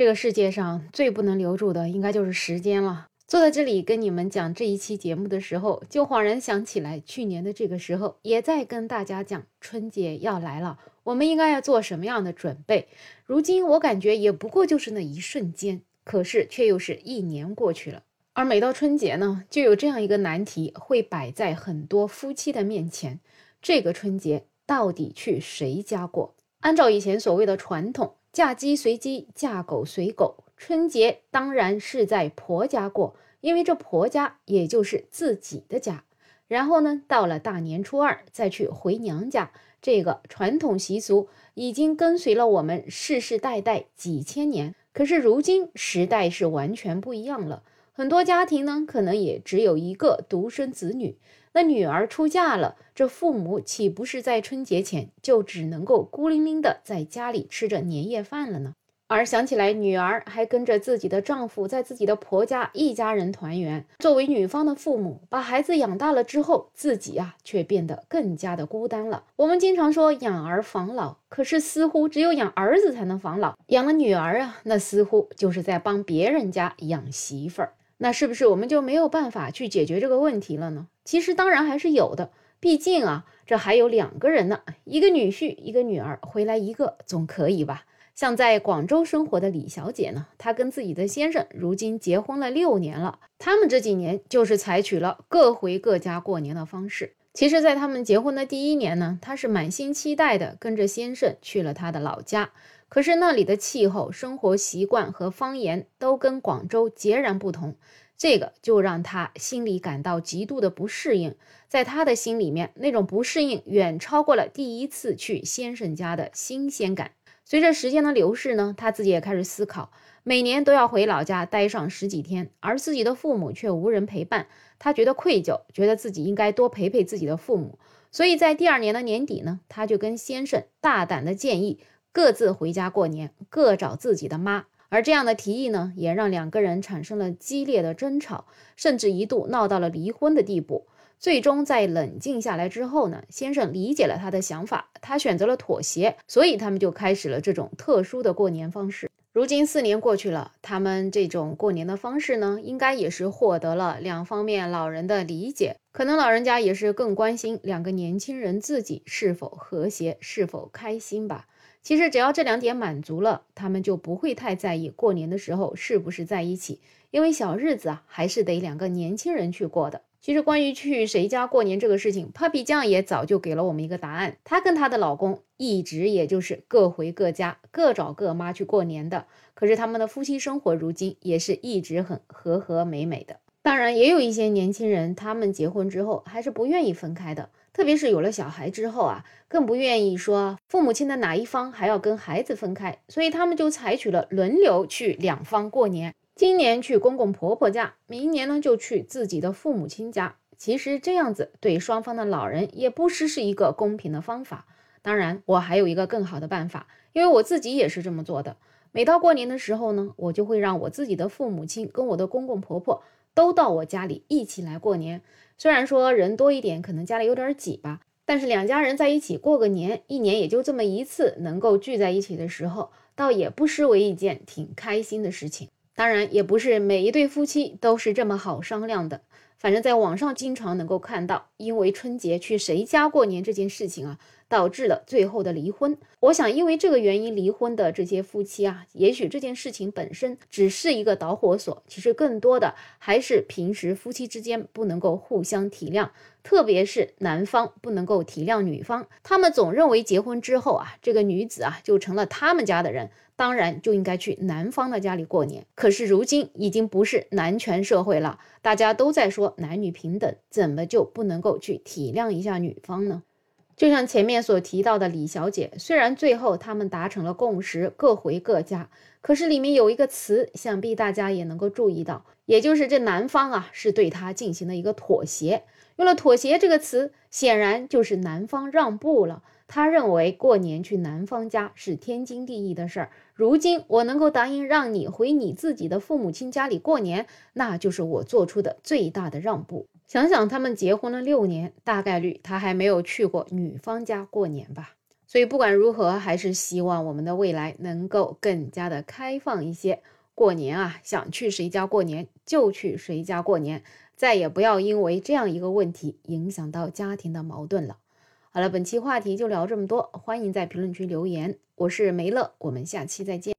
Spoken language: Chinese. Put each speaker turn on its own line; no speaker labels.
这个世界上最不能留住的，应该就是时间了。坐在这里跟你们讲这一期节目的时候，就恍然想起来，去年的这个时候也在跟大家讲春节要来了，我们应该要做什么样的准备。如今我感觉也不过就是那一瞬间，可是却又是一年过去了。而每到春节呢，就有这样一个难题会摆在很多夫妻的面前：这个春节到底去谁家过？按照以前所谓的传统，嫁鸡随鸡，嫁狗随狗。春节当然是在婆家过，因为这婆家也就是自己的家。然后呢，到了大年初二再去回娘家，这个传统习俗已经跟随了我们世世代代几千年。可是如今时代是完全不一样了，很多家庭呢，可能也只有一个独生子女，那女儿出嫁了，这父母岂不是在春节前就只能够孤零零的在家里吃着年夜饭了呢？而想起来，女儿还跟着自己的丈夫在自己的婆家一家人团圆。作为女方的父母，把孩子养大了之后，自己啊却变得更加的孤单了。我们经常说养儿防老，可是似乎只有养儿子才能防老。养了女儿啊，那似乎就是在帮别人家养媳妇儿。那是不是我们就没有办法去解决这个问题了呢？其实当然还是有的，毕竟啊，这还有两个人呢，一个女婿，一个女儿，回来一个总可以吧？像在广州生活的李小姐呢，她跟自己的先生如今结婚了六年了。他们这几年就是采取了各回各家过年的方式。其实，在他们结婚的第一年呢，她是满心期待的跟着先生去了他的老家。可是那里的气候、生活习惯和方言都跟广州截然不同，这个就让她心里感到极度的不适应。在她的心里面，那种不适应远超过了第一次去先生家的新鲜感。随着时间的流逝呢，他自己也开始思考，每年都要回老家待上十几天，而自己的父母却无人陪伴，他觉得愧疚，觉得自己应该多陪陪自己的父母。所以在第二年的年底呢，他就跟先生大胆的建议，各自回家过年，各找自己的妈。而这样的提议呢，也让两个人产生了激烈的争吵，甚至一度闹到了离婚的地步。最终在冷静下来之后呢，先生理解了他的想法，他选择了妥协，所以他们就开始了这种特殊的过年方式。如今四年过去了，他们这种过年的方式呢，应该也是获得了两方面老人的理解，可能老人家也是更关心两个年轻人自己是否和谐，是否开心吧。其实只要这两点满足了，他们就不会太在意过年的时候是不是在一起，因为小日子啊，还是得两个年轻人去过的。其实关于去谁家过年这个事情，Papi 酱也早就给了我们一个答案。她跟她的老公一直也就是各回各家，各找各妈去过年的。可是他们的夫妻生活如今也是一直很和和美美的。当然，也有一些年轻人，他们结婚之后还是不愿意分开的，特别是有了小孩之后啊，更不愿意说父母亲的哪一方还要跟孩子分开，所以他们就采取了轮流去两方过年。今年去公公婆婆家，明年呢就去自己的父母亲家。其实这样子对双方的老人也不失是一个公平的方法。当然，我还有一个更好的办法，因为我自己也是这么做的。每到过年的时候呢，我就会让我自己的父母亲跟我的公公婆婆都到我家里一起来过年。虽然说人多一点，可能家里有点挤吧，但是两家人在一起过个年，一年也就这么一次，能够聚在一起的时候，倒也不失为一件挺开心的事情。当然，也不是每一对夫妻都是这么好商量的。反正，在网上经常能够看到，因为春节去谁家过年这件事情啊，导致了最后的离婚。我想，因为这个原因离婚的这些夫妻啊，也许这件事情本身只是一个导火索，其实更多的还是平时夫妻之间不能够互相体谅，特别是男方不能够体谅女方。他们总认为结婚之后啊，这个女子啊就成了他们家的人。当然就应该去男方的家里过年。可是如今已经不是男权社会了，大家都在说男女平等，怎么就不能够去体谅一下女方呢？就像前面所提到的李小姐，虽然最后他们达成了共识，各回各家，可是里面有一个词，想必大家也能够注意到，也就是这男方啊是对她进行了一个妥协。用了“妥协”这个词，显然就是男方让步了。他认为过年去男方家是天经地义的事儿。如今我能够答应让你回你自己的父母亲家里过年，那就是我做出的最大的让步。想想他们结婚了六年，大概率他还没有去过女方家过年吧。所以不管如何，还是希望我们的未来能够更加的开放一些。过年啊，想去谁家过年就去谁家过年，再也不要因为这样一个问题影响到家庭的矛盾了。好了，本期话题就聊这么多，欢迎在评论区留言。我是梅乐，我们下期再见。